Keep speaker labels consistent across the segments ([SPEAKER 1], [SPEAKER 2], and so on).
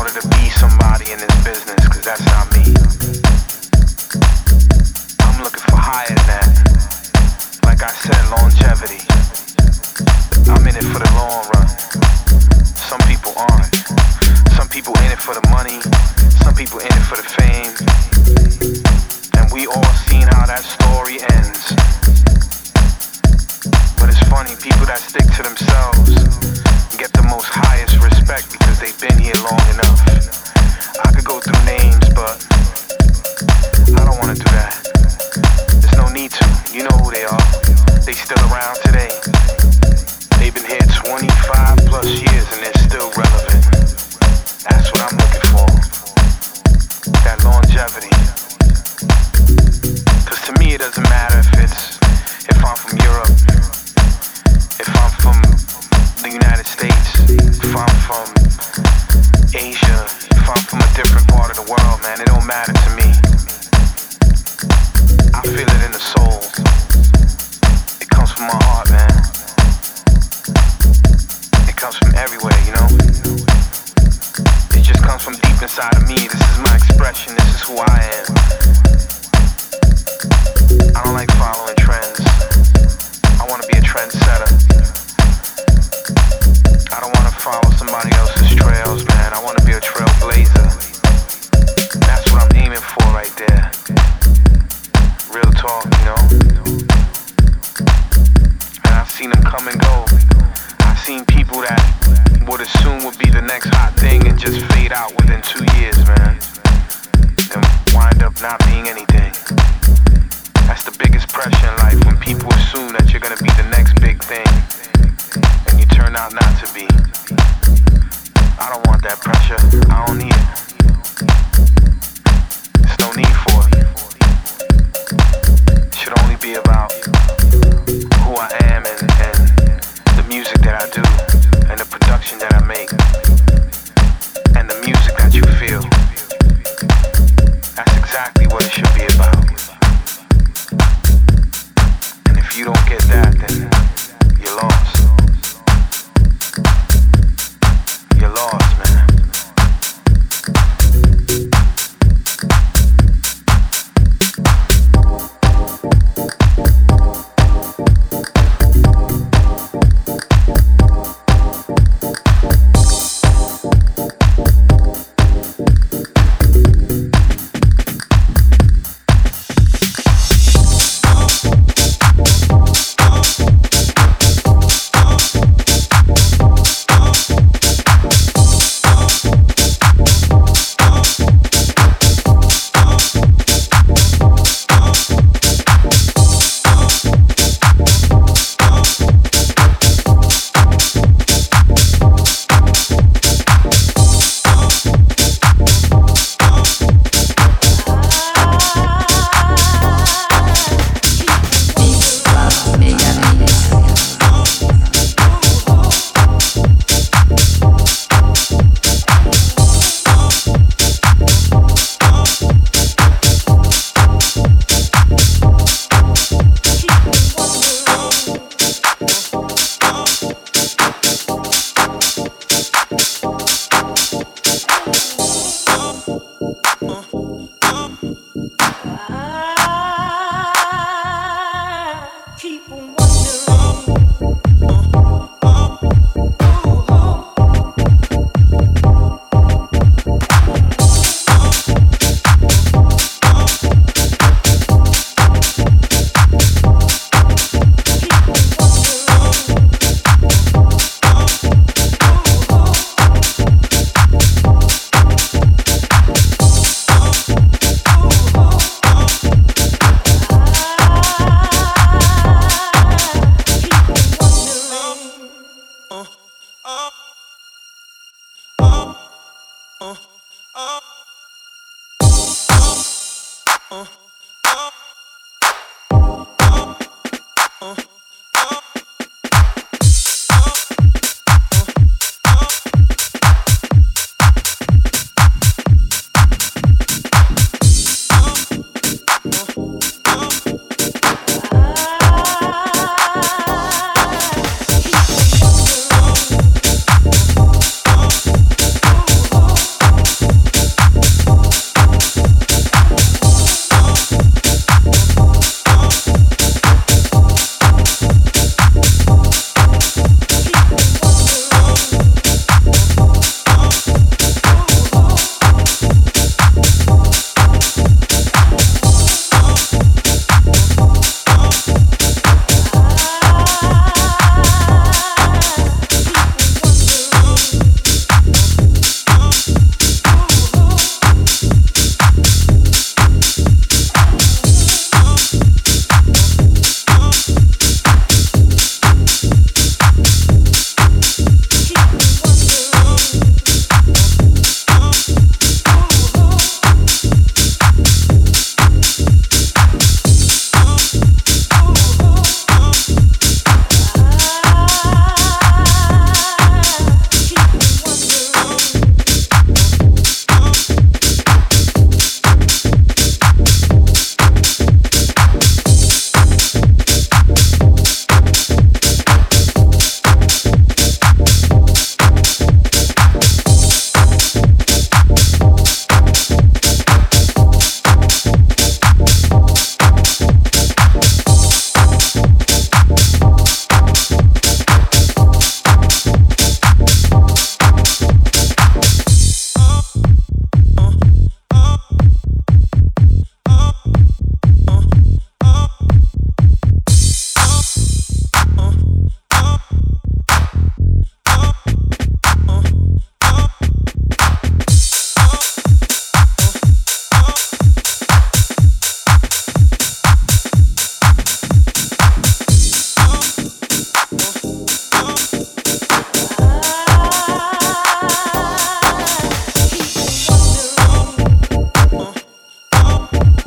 [SPEAKER 1] wanted to be somebody in this business, cause that's not me.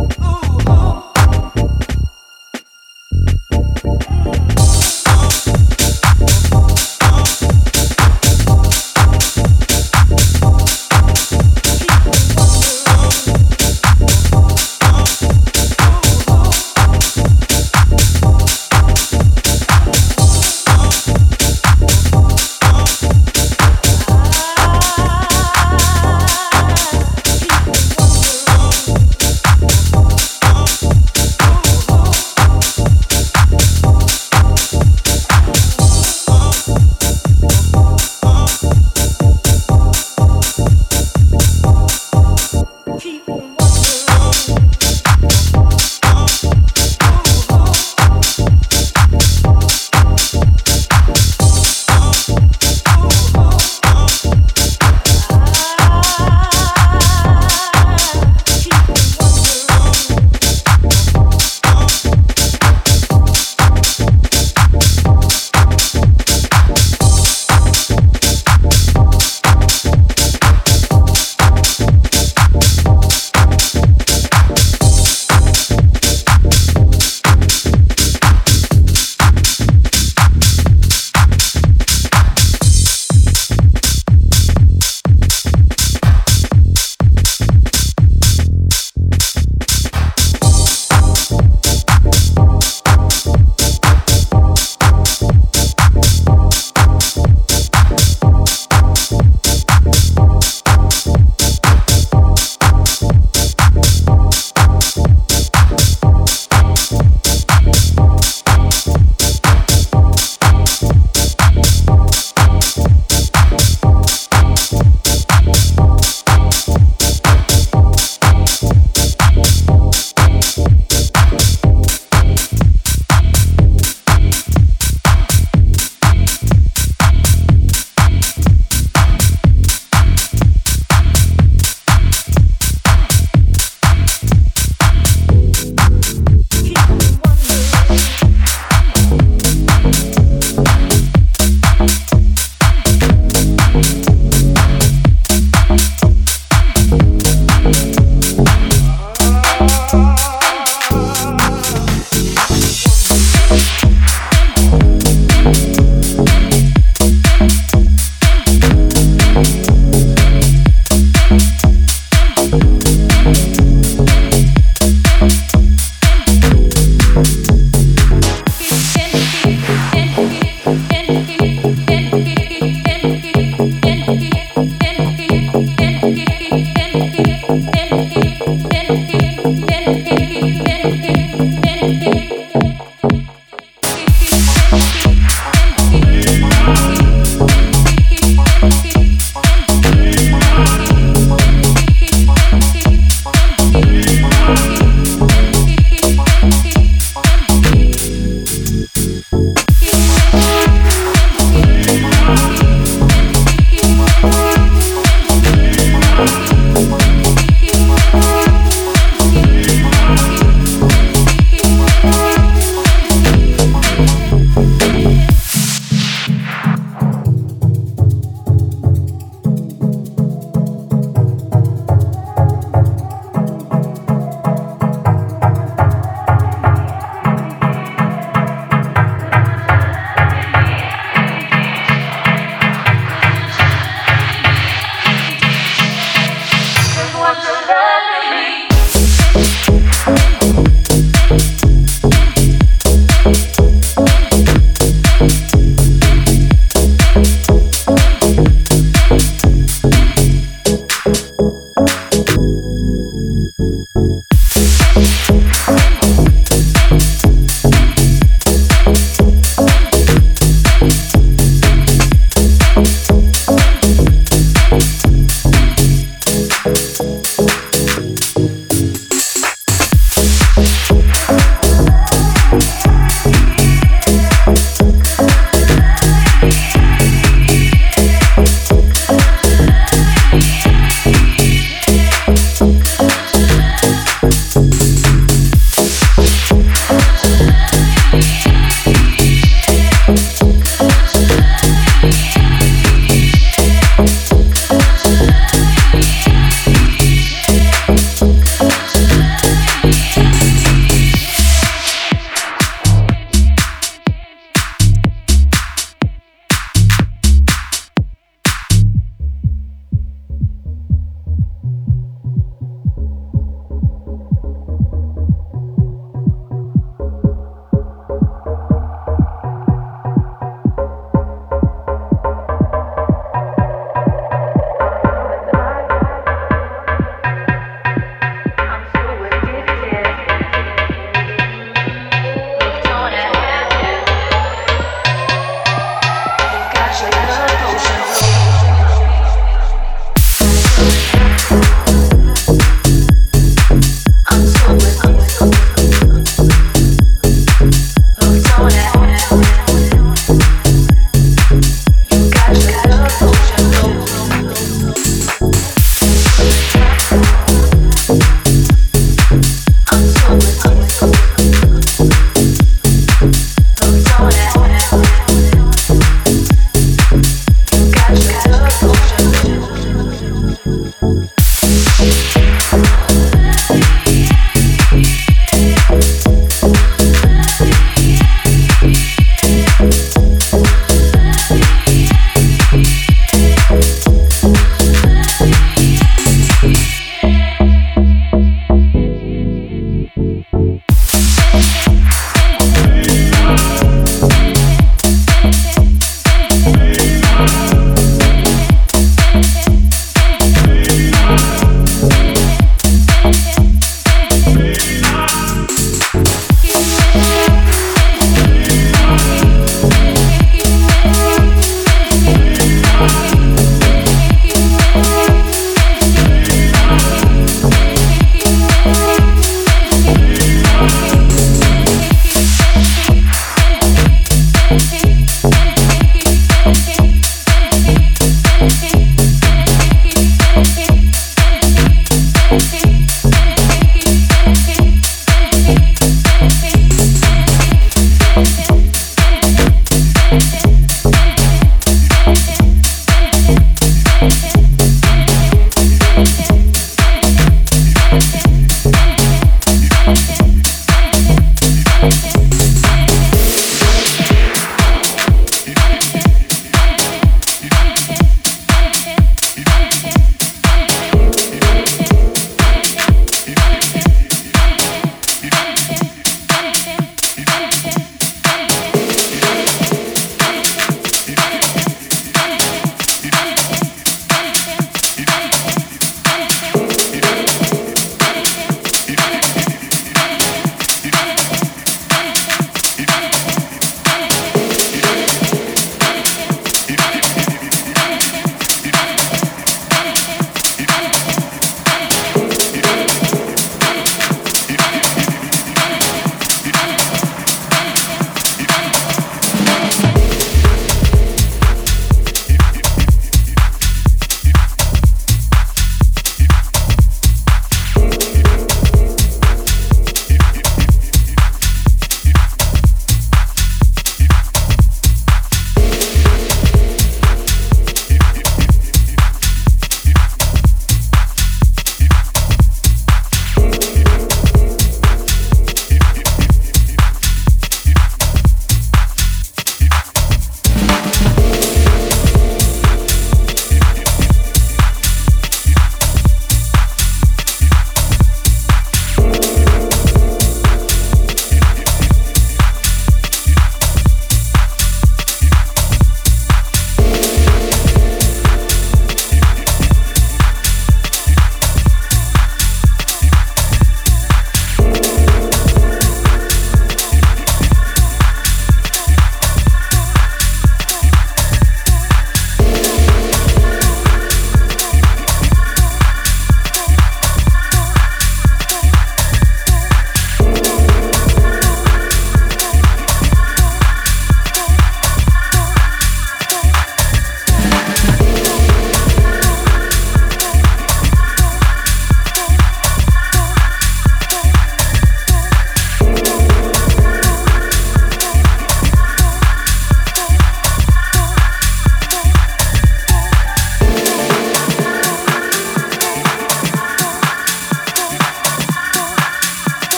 [SPEAKER 2] Oh.